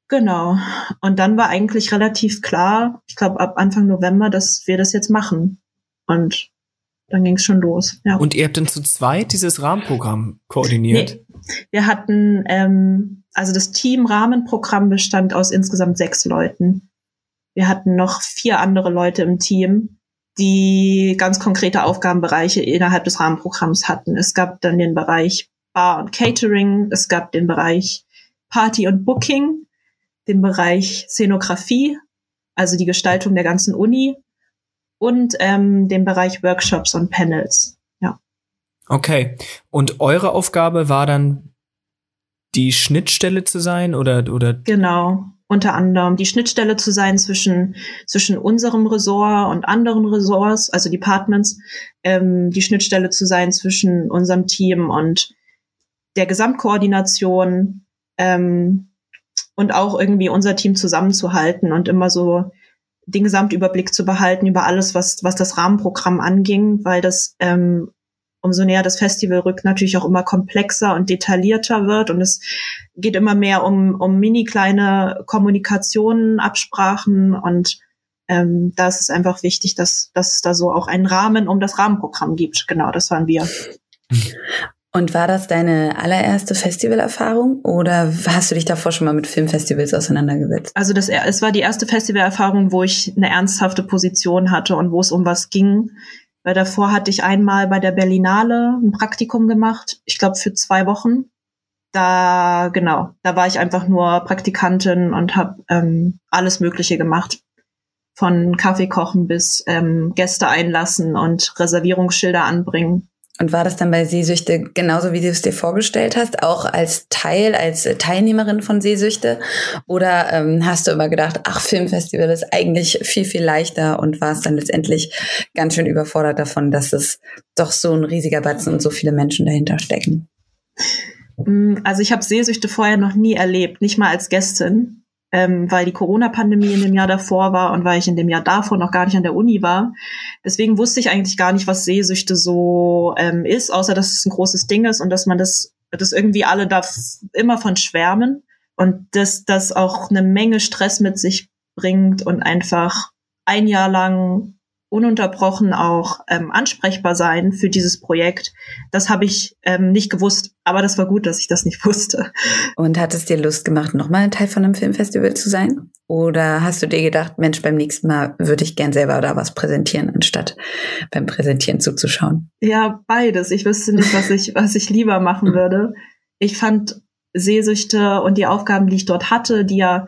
Genau. Und dann war eigentlich relativ klar, ich glaube ab Anfang November, dass wir das jetzt machen. Und dann ging es schon los. Ja. Und ihr habt dann zu zweit dieses Rahmenprogramm koordiniert? Nee. Wir hatten, ähm, also das Team Rahmenprogramm bestand aus insgesamt sechs Leuten. Wir hatten noch vier andere Leute im Team, die ganz konkrete Aufgabenbereiche innerhalb des Rahmenprogramms hatten. Es gab dann den Bereich Bar und Catering, es gab den Bereich Party und Booking, den Bereich Szenografie, also die Gestaltung der ganzen Uni und ähm, den Bereich Workshops und Panels. Ja. Okay. Und eure Aufgabe war dann die Schnittstelle zu sein oder oder genau unter anderem die Schnittstelle zu sein zwischen, zwischen unserem Ressort und anderen Ressorts, also Departments, ähm, die Schnittstelle zu sein zwischen unserem Team und der Gesamtkoordination ähm, und auch irgendwie unser Team zusammenzuhalten und immer so den Gesamtüberblick zu behalten über alles, was, was das Rahmenprogramm anging, weil das ähm, umso näher das Festival rückt, natürlich auch immer komplexer und detaillierter wird. Und es geht immer mehr um, um mini kleine Kommunikationen, Absprachen. Und ähm, da ist es einfach wichtig, dass, dass es da so auch einen Rahmen um das Rahmenprogramm gibt. Genau, das waren wir. Und war das deine allererste Festivalerfahrung oder hast du dich davor schon mal mit Filmfestivals auseinandergesetzt? Also das, es war die erste Festivalerfahrung, wo ich eine ernsthafte Position hatte und wo es um was ging, Weil davor hatte ich einmal bei der Berlinale ein Praktikum gemacht, ich glaube für zwei Wochen. Da, genau, da war ich einfach nur Praktikantin und habe ähm, alles Mögliche gemacht. Von Kaffee kochen bis ähm, Gäste einlassen und Reservierungsschilder anbringen. Und war das dann bei Sehsüchte genauso, wie du es dir vorgestellt hast, auch als Teil, als Teilnehmerin von Sehsüchte? Oder ähm, hast du immer gedacht, ach, Filmfestival ist eigentlich viel, viel leichter und war es dann letztendlich ganz schön überfordert davon, dass es doch so ein riesiger Batzen und so viele Menschen dahinter stecken? Mm, also ich habe Sehsüchte vorher noch nie erlebt, nicht mal als Gästin ähm, weil die Corona-Pandemie in dem Jahr davor war und weil ich in dem Jahr davor noch gar nicht an der Uni war. Deswegen wusste ich eigentlich gar nicht, was Sehsüchte so ähm, ist, außer dass es ein großes Ding ist und dass man das, dass irgendwie alle da immer von schwärmen und dass das auch eine Menge Stress mit sich bringt und einfach ein Jahr lang ununterbrochen auch ähm, ansprechbar sein für dieses Projekt. Das habe ich ähm, nicht gewusst, aber das war gut, dass ich das nicht wusste. Und hat es dir Lust gemacht, nochmal ein Teil von einem Filmfestival zu sein? Oder hast du dir gedacht, Mensch, beim nächsten Mal würde ich gern selber da was präsentieren, anstatt beim Präsentieren zuzuschauen? Ja, beides. Ich wüsste nicht, was ich, was ich lieber machen würde. Ich fand Sehsüchte und die Aufgaben, die ich dort hatte, die ja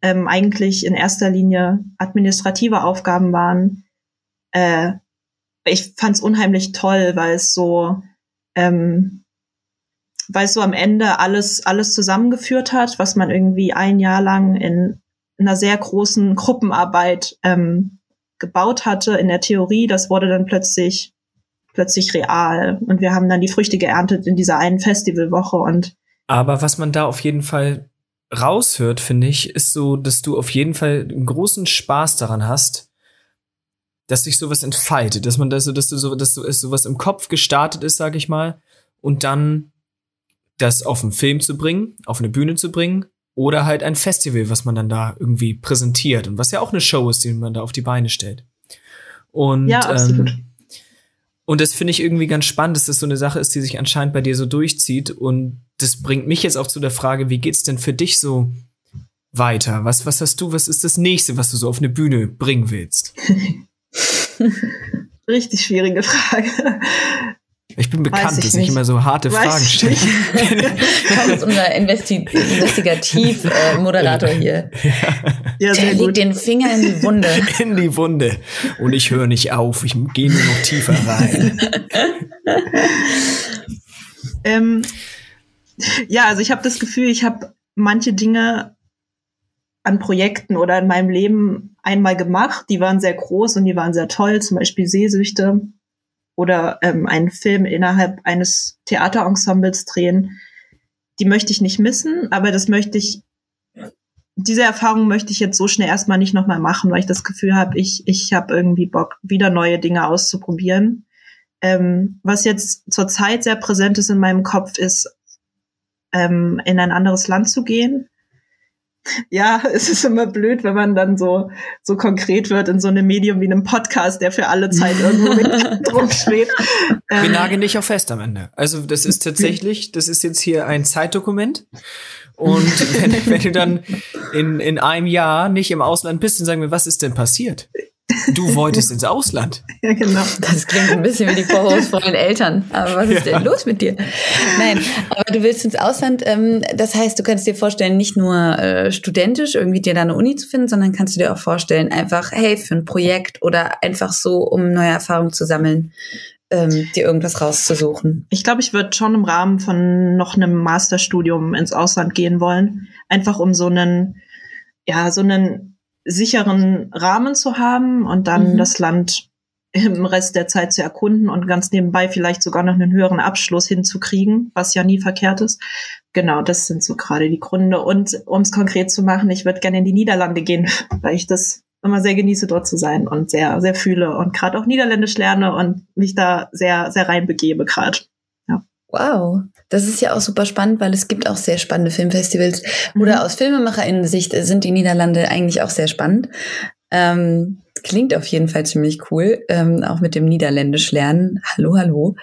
ähm, eigentlich in erster Linie administrative Aufgaben waren, äh, ich fand es unheimlich toll, weil es so, ähm, weil es so am Ende alles, alles zusammengeführt hat, was man irgendwie ein Jahr lang in, einer sehr großen Gruppenarbeit ähm, gebaut hatte in der Theorie. Das wurde dann plötzlich, plötzlich real. Und wir haben dann die Früchte geerntet in dieser einen Festivalwoche und aber was man da auf jeden Fall raushört, finde ich, ist so, dass du auf jeden Fall einen großen Spaß daran hast, dass sich sowas entfaltet, dass man da so, dass du so, dass so, dass sowas im Kopf gestartet ist, sag ich mal, und dann das auf einen Film zu bringen, auf eine Bühne zu bringen oder halt ein Festival, was man dann da irgendwie präsentiert und was ja auch eine Show ist, die man da auf die Beine stellt. Und ja, absolut. Ähm, und das finde ich irgendwie ganz spannend, dass das so eine Sache ist, die sich anscheinend bei dir so durchzieht. Und das bringt mich jetzt auch zu der Frage, wie geht's denn für dich so weiter? Was, was hast du, was ist das nächste, was du so auf eine Bühne bringen willst? Richtig schwierige Frage. Ich bin bekannt, ich dass nicht. ich immer so harte Weiß Fragen stelle. Das ist unser Investi Investigativ-Moderator hier. Ja, Der legt den Finger in die Wunde. In die Wunde. Und ich höre nicht auf. Ich gehe nur noch tiefer rein. ähm, ja, also ich habe das Gefühl, ich habe manche Dinge an Projekten oder in meinem Leben einmal gemacht. Die waren sehr groß und die waren sehr toll, zum Beispiel Sehsüchte oder ähm, einen Film innerhalb eines Theaterensembles drehen. Die möchte ich nicht missen, aber das möchte ich, diese Erfahrung möchte ich jetzt so schnell erstmal nicht nochmal machen, weil ich das Gefühl habe, ich, ich habe irgendwie Bock, wieder neue Dinge auszuprobieren. Ähm, was jetzt zurzeit sehr präsent ist in meinem Kopf, ist, ähm, in ein anderes Land zu gehen ja, es ist immer blöd, wenn man dann so, so konkret wird in so einem Medium wie einem Podcast, der für alle Zeit irgendwo mit Druck steht. Wir ähm, nageln dich auch fest am Ende. Also das ist tatsächlich, das ist jetzt hier ein Zeitdokument. Und wenn, wenn du dann in, in einem Jahr nicht im Ausland bist, dann sagen wir, was ist denn passiert? Du wolltest ins Ausland. Ja, genau. Das klingt ein bisschen wie die vorwurfsvollen Eltern. Aber was ist ja. denn los mit dir? Nein, aber du willst ins Ausland. Ähm, das heißt, du kannst dir vorstellen, nicht nur äh, studentisch irgendwie dir da eine Uni zu finden, sondern kannst du dir auch vorstellen, einfach, hey, für ein Projekt oder einfach so, um neue Erfahrungen zu sammeln, ähm, dir irgendwas rauszusuchen. Ich glaube, ich würde schon im Rahmen von noch einem Masterstudium ins Ausland gehen wollen. Einfach um so einen, ja, so einen sicheren Rahmen zu haben und dann mhm. das Land im Rest der Zeit zu erkunden und ganz nebenbei vielleicht sogar noch einen höheren Abschluss hinzukriegen, was ja nie verkehrt ist. Genau, das sind so gerade die Gründe. Und um es konkret zu machen, ich würde gerne in die Niederlande gehen, weil ich das immer sehr genieße, dort zu sein und sehr, sehr fühle und gerade auch Niederländisch lerne und mich da sehr, sehr reinbegebe gerade. Wow, das ist ja auch super spannend, weil es gibt auch sehr spannende Filmfestivals. Mhm. Oder aus FilmemacherInnen-Sicht sind die Niederlande eigentlich auch sehr spannend. Ähm, klingt auf jeden Fall ziemlich cool, ähm, auch mit dem Niederländisch lernen. Hallo, hallo.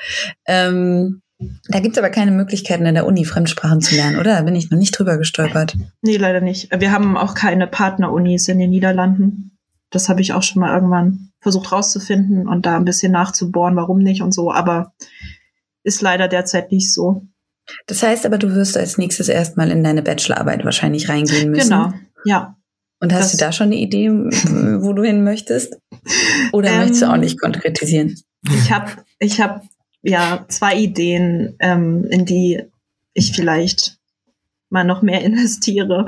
Ähm, da gibt's aber keine Möglichkeiten in der Uni Fremdsprachen zu lernen, oder? Da bin ich noch nicht drüber gestolpert. Nee, leider nicht. Wir haben auch keine Partnerunis in den Niederlanden. Das habe ich auch schon mal irgendwann versucht rauszufinden und da ein bisschen nachzubohren, warum nicht und so, aber ist leider derzeit nicht so. Das heißt aber, du wirst als nächstes erstmal in deine Bachelorarbeit wahrscheinlich reingehen müssen. Genau, ja. Und hast Das- du da schon eine Idee, wo du hin möchtest? Oder Ähm, möchtest du auch nicht konkretisieren? Ich habe ich hab, ja zwei Ideen, ähm, in die ich vielleicht mal noch mehr investiere.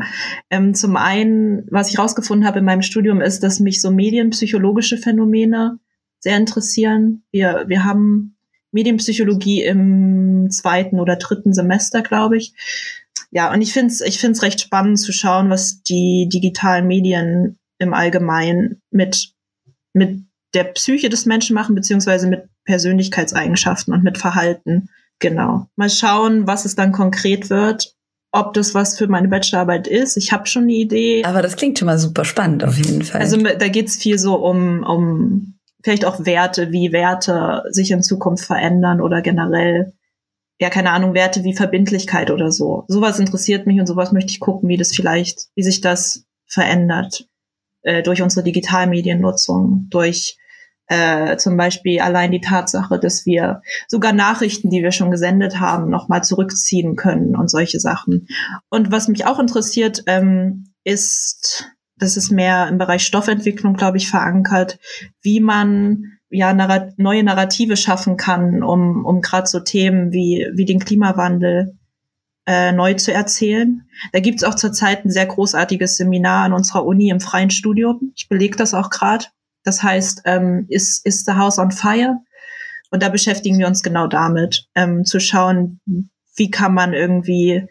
Ähm, zum einen, was ich rausgefunden habe in meinem Studium, ist, dass mich so medienpsychologische Phänomene sehr interessieren. Wir, wir haben Medienpsychologie im zweiten oder dritten Semester, glaube ich. Ja, und ich finde es ich find's recht spannend zu schauen, was die digitalen Medien im Allgemeinen mit, mit der Psyche des Menschen machen, beziehungsweise mit Persönlichkeitseigenschaften und mit Verhalten. Genau. Mal schauen, was es dann konkret wird, ob das was für meine Bachelorarbeit ist. Ich habe schon eine Idee. Aber das klingt schon mal super spannend auf jeden Fall. Also da geht's viel so um, um vielleicht auch Werte, wie Werte sich in Zukunft verändern oder generell, ja, keine Ahnung, Werte wie Verbindlichkeit oder so. Sowas interessiert mich und sowas möchte ich gucken, wie das vielleicht, wie sich das verändert äh, durch unsere Digitalmediennutzung, durch äh, zum Beispiel allein die Tatsache, dass wir sogar Nachrichten, die wir schon gesendet haben, nochmal zurückziehen können und solche Sachen. Und was mich auch interessiert, ähm, ist, das ist mehr im Bereich Stoffentwicklung, glaube ich, verankert, wie man ja narra neue Narrative schaffen kann, um, um gerade so Themen wie, wie den Klimawandel äh, neu zu erzählen. Da gibt's auch zurzeit ein sehr großartiges Seminar an unserer Uni im freien Studium. Ich belege das auch gerade. Das heißt, ähm, ist, ist the house on fire? Und da beschäftigen wir uns genau damit, ähm, zu schauen, wie kann man irgendwie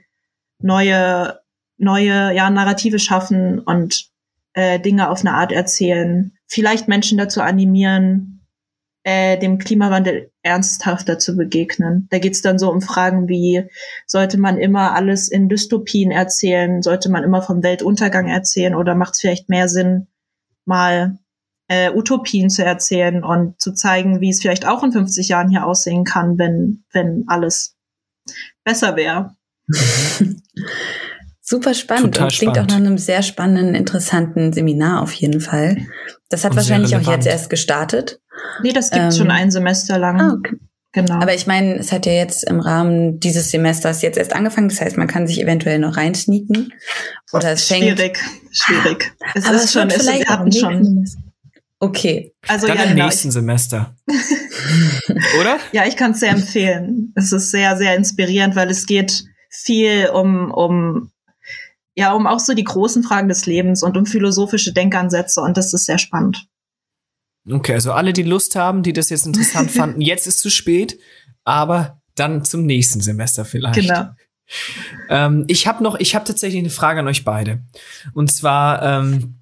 neue, neue ja, Narrative schaffen und äh, Dinge auf eine Art erzählen. Vielleicht Menschen dazu animieren, äh, dem Klimawandel ernsthafter zu begegnen. Da geht's dann so um Fragen wie, sollte man immer alles in Dystopien erzählen? Sollte man immer vom Weltuntergang erzählen? Oder macht es vielleicht mehr Sinn, mal äh, Utopien zu erzählen und zu zeigen, wie es vielleicht auch in 50 Jahren hier aussehen kann, wenn, wenn alles besser wäre. Super spannend Total und klingt spannend. auch nach einem sehr spannenden, interessanten Seminar auf jeden Fall. Das hat Und wahrscheinlich auch jetzt erst gestartet. Nee, das gibt's Ähm, schon ein Semester lang. Ah, okay. Genau. Aber ich meine, es hat ja jetzt im Rahmen dieses Semesters jetzt erst angefangen. Das heißt, man kann sich eventuell noch reinsneaken. Oder es fängt. schwierig, schwierig. Es Aber ist es schon, es, vielleicht wir hatten schon. Okay. Also Dann ja, im genau. nächsten Semester. Oder? ja, ich kann es sehr empfehlen. Es ist sehr, sehr inspirierend, weil es geht viel um, um, ja, um auch so die großen Fragen des Lebens und um philosophische Denkansätze und das ist sehr spannend. Okay, also alle, die Lust haben, die das jetzt interessant fanden, jetzt ist zu spät, aber dann zum nächsten Semester vielleicht. Genau. Ähm, ich habe noch, ich habe tatsächlich eine Frage an euch beide. Und zwar ähm,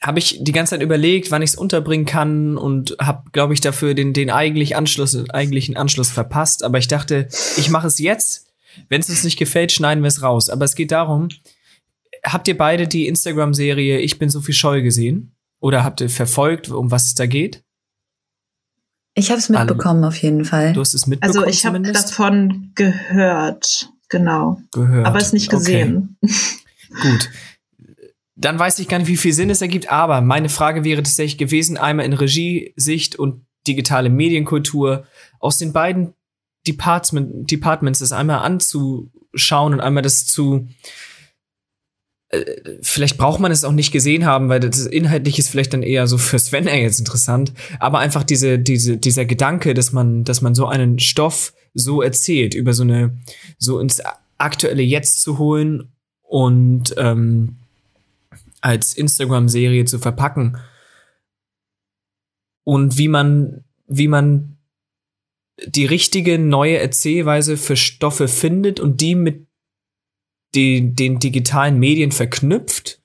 habe ich die ganze Zeit überlegt, wann ich es unterbringen kann und habe, glaube ich, dafür den, den eigentlich Anschluss, eigentlichen Anschluss verpasst. Aber ich dachte, ich mache es jetzt. Wenn es uns nicht gefällt, schneiden wir es raus. Aber es geht darum, habt ihr beide die Instagram-Serie Ich bin Sophie Scholl gesehen? Oder habt ihr verfolgt, um was es da geht? Ich habe es mitbekommen auf jeden Fall. Du hast es mitbekommen Also ich habe davon gehört, genau, gehört. aber es nicht Okay. gesehen. Gut. Dann weiß ich gar nicht, wie viel Sinn es ergibt, aber meine Frage wäre tatsächlich gewesen, einmal in Regie-Sicht und digitale Medienkultur aus den beiden Department, Departments das einmal anzuschauen und einmal das zu äh, vielleicht braucht man es auch nicht gesehen haben, weil das inhaltlich ist vielleicht dann eher so für Sven jetzt interessant, aber einfach diese diese dieser Gedanke, dass man dass man so einen Stoff so erzählt über so eine so ins aktuelle Jetzt zu holen und ähm, als Instagram-Serie zu verpacken. Und wie man wie man die richtige neue Erzählweise für Stoffe findet und die mit den, den digitalen Medien verknüpft,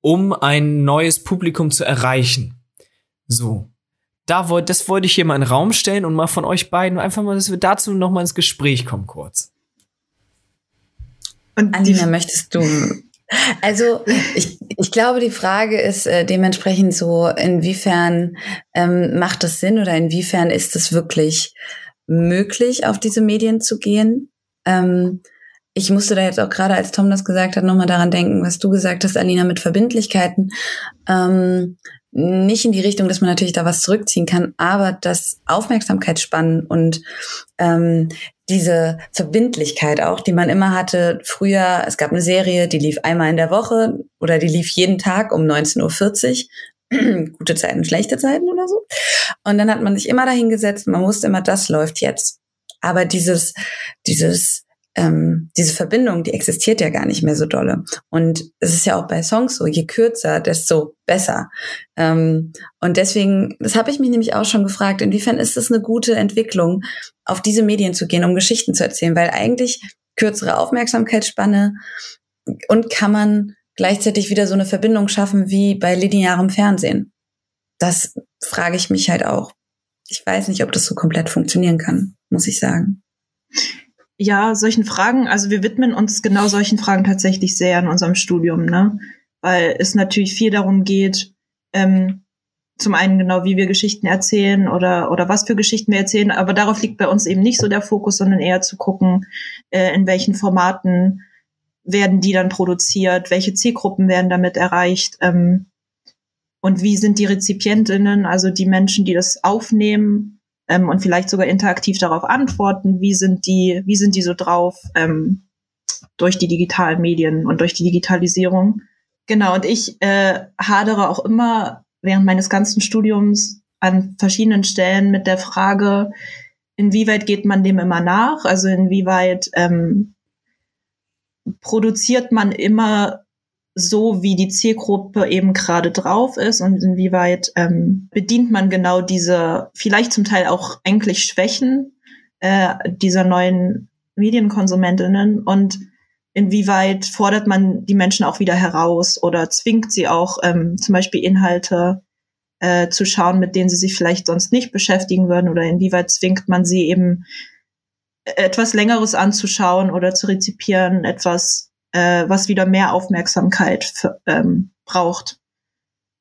um ein neues Publikum zu erreichen. So. Da wollt, das wollte ich hier mal in den Raum stellen und mal von euch beiden einfach mal, dass wir dazu noch mal ins Gespräch kommen kurz. Und die, Alina, möchtest du? Also ich, ich glaube, die Frage ist äh, dementsprechend so, inwiefern ähm, macht es Sinn oder inwiefern ist es wirklich möglich, auf diese Medien zu gehen? Ähm, ich musste da jetzt auch gerade, als Tom das gesagt hat, nochmal daran denken, was du gesagt hast, Alina, mit Verbindlichkeiten. Ähm, nicht in die Richtung, dass man natürlich da was zurückziehen kann, aber das Aufmerksamkeitsspannen und ähm, diese Verbindlichkeit auch, die man immer hatte früher, es gab eine Serie, die lief einmal in der Woche oder die lief jeden Tag um 19.40 Uhr. Gute Zeiten, schlechte Zeiten oder so. Und dann hat man sich immer dahingesetzt, man wusste immer, das läuft jetzt. Aber dieses, dieses ähm, diese Verbindung, die existiert ja gar nicht mehr so dolle. Und es ist ja auch bei Songs so, je kürzer, desto besser. Ähm, und deswegen, das habe ich mich nämlich auch schon gefragt, inwiefern ist es eine gute Entwicklung, auf diese Medien zu gehen, um Geschichten zu erzählen, weil eigentlich kürzere Aufmerksamkeitsspanne und kann man gleichzeitig wieder so eine Verbindung schaffen wie bei linearem Fernsehen. Das frage ich mich halt auch. Ich weiß nicht, ob das so komplett funktionieren kann, muss ich sagen ja, solchen Fragen, also wir widmen uns genau solchen Fragen tatsächlich sehr in unserem Studium, ne? Weil es natürlich viel darum geht, ähm, zum einen genau, wie wir Geschichten erzählen oder, oder was für Geschichten wir erzählen, aber darauf liegt bei uns eben nicht so der Fokus, sondern eher zu gucken, äh, in welchen Formaten werden die dann produziert, welche Zielgruppen werden damit erreicht ähm, und wie sind die Rezipientinnen, also die Menschen, die das aufnehmen, ähm, und vielleicht sogar interaktiv darauf antworten, wie sind die, wie sind die so drauf ähm, durch die digitalen Medien und durch die Digitalisierung. Genau, und ich äh, hadere auch immer während meines ganzen Studiums an verschiedenen Stellen mit der Frage, inwieweit geht man dem immer nach? Also inwieweit ähm, produziert man immer so, wie die Zielgruppe eben gerade drauf ist und inwieweit ähm, bedient man genau diese vielleicht zum Teil auch eigentlich Schwächen äh, dieser neuen Medienkonsumentinnen und inwieweit fordert man die Menschen auch wieder heraus oder zwingt sie auch ähm, zum Beispiel Inhalte äh, zu schauen, mit denen sie sich vielleicht sonst nicht beschäftigen würden oder inwieweit zwingt man sie eben etwas Längeres anzuschauen oder zu rezipieren, etwas äh, was wieder mehr Aufmerksamkeit für, ähm, braucht.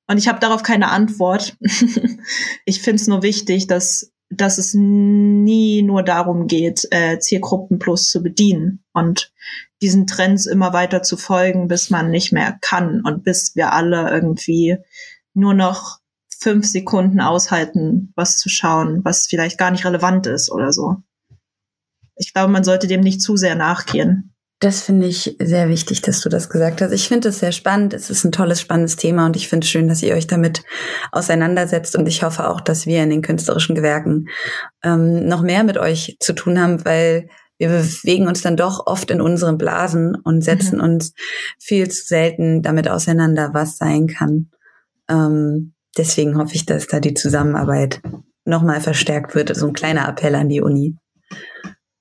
Und ich habe darauf keine Antwort. ich finde es nur wichtig, dass, dass es nie nur darum geht, äh, Zielgruppen plus zu bedienen und diesen Trends immer weiter zu folgen, bis man nicht mehr kann und bis wir alle irgendwie nur noch fünf Sekunden aushalten, was zu schauen, was vielleicht gar nicht relevant ist oder so. Ich glaube, man sollte dem nicht zu sehr nachgehen. Das finde ich sehr wichtig, dass du das gesagt hast. Ich finde es sehr spannend. Es ist ein tolles, spannendes Thema und ich finde es schön, dass ihr euch damit auseinandersetzt. Und ich hoffe auch, dass wir in den künstlerischen Gewerken ähm, noch mehr mit euch zu tun haben, weil wir bewegen uns dann doch oft in unseren Blasen und setzen mhm. uns viel zu selten damit auseinander, was sein kann. Ähm, deswegen hoffe ich, dass da die Zusammenarbeit nochmal verstärkt wird. So ein kleiner Appell an die Uni.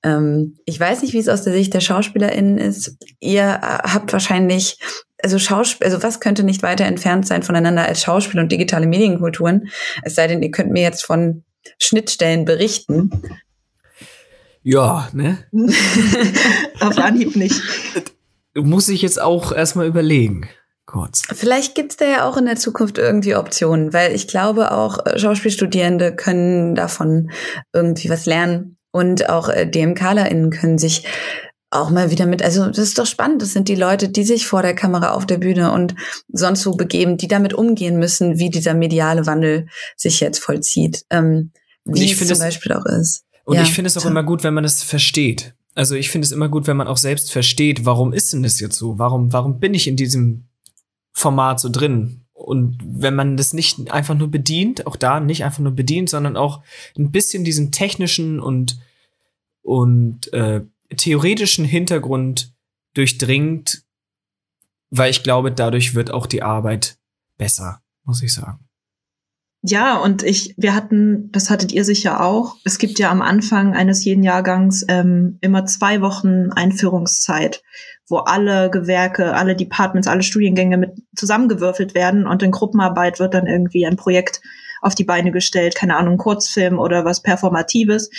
Ähm, ich weiß nicht, wie es aus der Sicht der SchauspielerInnen ist. Ihr äh, habt wahrscheinlich, also Schauspiel, also was könnte nicht weiter entfernt sein voneinander als Schauspiel und digitale Medienkulturen? Es sei denn, ihr könnt mir jetzt von Schnittstellen berichten. Ja, ne? Auf Anhieb nicht. Muss ich jetzt auch erstmal überlegen. Kurz. Vielleicht gibt's da ja auch in der Zukunft irgendwie Optionen, weil ich glaube auch äh, Schauspielstudierende können davon irgendwie was lernen. Und auch äh, DMKlerInnen können sich auch mal wieder mit, also das ist doch spannend, das sind die Leute, die sich vor der Kamera auf der Bühne und sonst so begeben, die damit umgehen müssen, wie dieser mediale Wandel sich jetzt vollzieht. Ähm, wie es zum Beispiel auch ist. Und ja, ich finde es auch immer gut, wenn man es versteht. Also ich finde es immer gut, wenn man auch selbst versteht, warum ist denn das jetzt so? Warum, warum bin ich in diesem Format so drin? Und wenn man das nicht einfach nur bedient, auch da nicht einfach nur bedient, sondern auch ein bisschen diesen technischen und und äh, theoretischen Hintergrund durchdringt, weil ich glaube, dadurch wird auch die Arbeit besser, muss ich sagen. Ja, und ich, wir hatten, das hattet ihr sicher auch. Es gibt ja am Anfang eines jeden Jahrgangs ähm, immer zwei Wochen Einführungszeit, wo alle Gewerke, alle Departments, alle Studiengänge mit zusammengewürfelt werden und in Gruppenarbeit wird dann irgendwie ein Projekt auf die Beine gestellt, keine Ahnung, Kurzfilm oder was Performatives.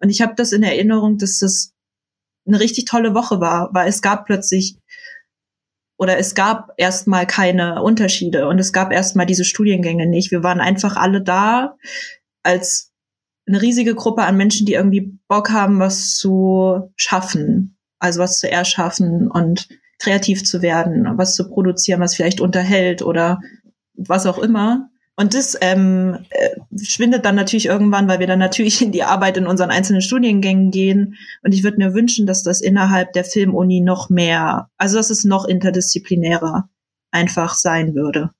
Und ich habe das in Erinnerung, dass das eine richtig tolle Woche war, weil es gab plötzlich oder es gab erstmal keine Unterschiede und es gab erstmal diese Studiengänge nicht. Wir waren einfach alle da als eine riesige Gruppe an Menschen, die irgendwie Bock haben, was zu schaffen, also was zu erschaffen und kreativ zu werden, was zu produzieren, was vielleicht unterhält oder was auch immer. Und das ähm, äh, schwindet dann natürlich irgendwann, weil wir dann natürlich in die Arbeit in unseren einzelnen Studiengängen gehen. Und ich würde mir wünschen, dass das innerhalb der Filmuni noch mehr, also dass es noch interdisziplinärer einfach sein würde.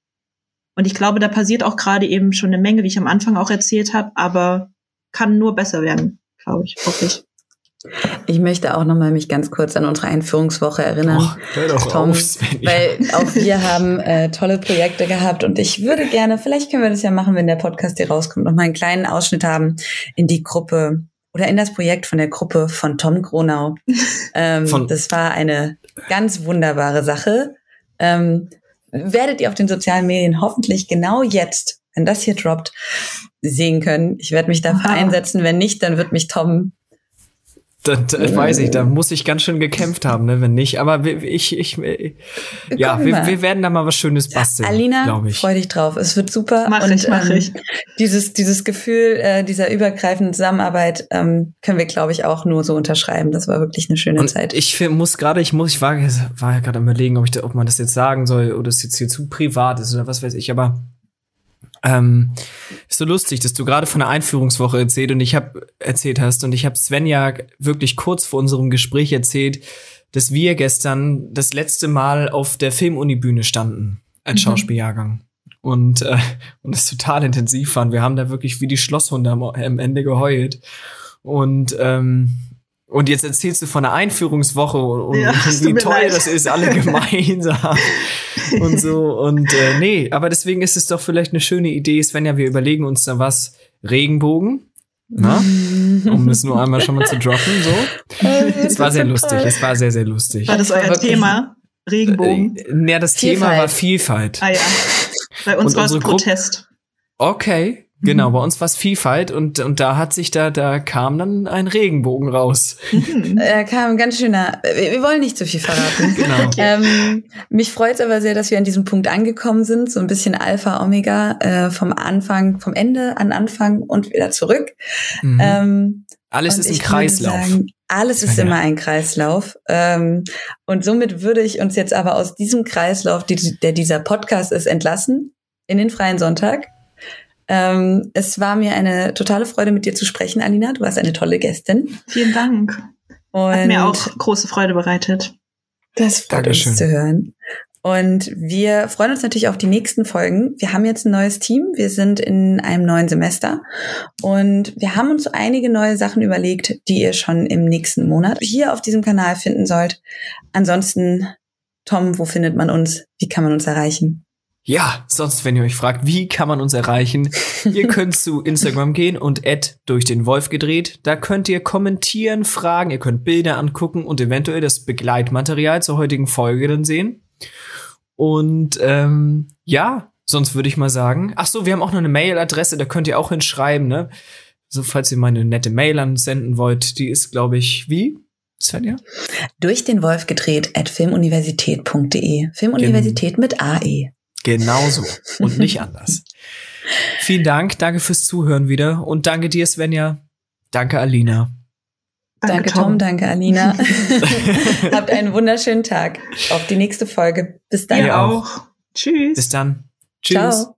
Und ich glaube, da passiert auch gerade eben schon eine Menge, wie ich am Anfang auch erzählt habe, aber kann nur besser werden, glaube ich, hoffe ich. Ich möchte auch noch mal mich ganz kurz an unsere Einführungswoche erinnern. Hör doch Tom, auf, weil auch wir haben äh, tolle Projekte gehabt und ich würde gerne, vielleicht können wir das ja machen, wenn der Podcast hier rauskommt, noch mal einen kleinen Ausschnitt haben in die Gruppe oder in das Projekt von der Gruppe von Tom Gronau. Ähm, Von- das war eine ganz wunderbare Sache. Ähm, werdet ihr auf den sozialen Medien hoffentlich genau jetzt, wenn das hier droppt, sehen können. Ich werde mich dafür Aha. einsetzen. Wenn nicht, dann wird mich Tom Da, da weiß ich, da muss ich ganz schön gekämpft haben, ne, wenn nicht. Aber wir- ich, ich, äh, ja, wir, wir werden da mal was Schönes basteln, Alina, ich. freu dich drauf. Es wird super. Mach und, ich, mach ähm, ich. Dieses, dieses Gefühl äh, dieser übergreifenden Zusammenarbeit ähm, können wir, glaube ich, auch nur so unterschreiben. Das war wirklich eine schöne Und Zeit. ich muss gerade, ich muss, ich war, war ja gerade am überlegen, ob, ich da, ob man das jetzt sagen soll oder es jetzt hier zu privat ist oder was weiß ich, aber ähm, ist so lustig, dass du gerade von der Einführungswoche erzählt und ich habe erzählt hast und ich habe Svenja wirklich kurz vor unserem Gespräch erzählt, dass wir gestern das letzte Mal auf der Filmunibühne standen als Mhm. Schauspieljahrgang und äh, und es total intensiv waren. Wir haben da wirklich wie die Schlosshunde am, am Ende geheult und ähm, und jetzt erzählst du von der Einführungswoche und, und Ja, es wie toll leid. das ist, alle gemeinsam und so. Und äh, nee, aber deswegen ist es doch vielleicht eine schöne Idee, Svenja, wir überlegen uns da was. Regenbogen, na? um es nur einmal schon mal zu droppen, so. Es war sehr lustig, es war sehr, sehr lustig. War das war euer wirklich- Thema? Regenbogen? Äh, Ja, das Thema Vielfalt. war Vielfalt. Ah ja. Bei uns Und war es Protest. Okay, Mhm. Genau, bei uns war es Vielfalt und, und da hat sich da, da kam dann ein Regenbogen raus. Mhm. äh, kam ein ganz schöner. Wir, wir wollen nicht zu viel verraten. Genau. ähm, mich freut es aber sehr, dass wir an diesem Punkt angekommen sind. So ein bisschen Alpha, Omega äh, vom Anfang, vom Ende an Anfang und wieder zurück. Mhm. Ähm, Alles ist ein Kreislauf. Sagen, alles ist Ja. immer ein Kreislauf. Ähm, und somit würde ich uns jetzt aber aus diesem Kreislauf, die, der dieser Podcast ist, entlassen in den freien Sonntag. Ähm, es war mir eine totale Freude, mit dir zu sprechen, Alina. Du warst eine tolle Gästin. Vielen Dank. Und Hat mir auch große Freude bereitet. das freut Dankeschön. uns zu hören. Und wir freuen uns natürlich auf die nächsten Folgen. Wir haben jetzt ein neues Team. Wir sind in einem neuen Semester. Und wir haben uns einige neue Sachen überlegt, die ihr schon im nächsten Monat hier auf diesem Kanal finden sollt. Ansonsten, Tom, wo findet man uns? Wie kann man uns erreichen? Ja, sonst, wenn ihr euch fragt, wie kann man uns erreichen, ihr könnt zu Instagram gehen und Ed durch den Wolf gedreht. Da könnt ihr kommentieren, fragen, ihr könnt Bilder angucken und eventuell das Begleitmaterial zur heutigen Folge dann sehen. Und ähm, ja, sonst würde ich mal sagen, ach so, wir haben auch noch eine Mailadresse, da könnt ihr auch hinschreiben, ne? So, falls ihr mal eine nette Mail ansenden wollt, die ist, glaube ich, wie? Svenja? Durch den Wolf gedreht at filmuniversität.de. Filmuniversität mit AE. Genauso und nicht anders. Vielen Dank, danke fürs Zuhören wieder und danke dir, Svenja. Danke, Alina. Danke, Tom. danke, Alina. Habt einen wunderschönen Tag. Auf die nächste Folge. Bis dann. Ihr Ihr auch. Tschüss. Bis dann. Tschüss. Ciao.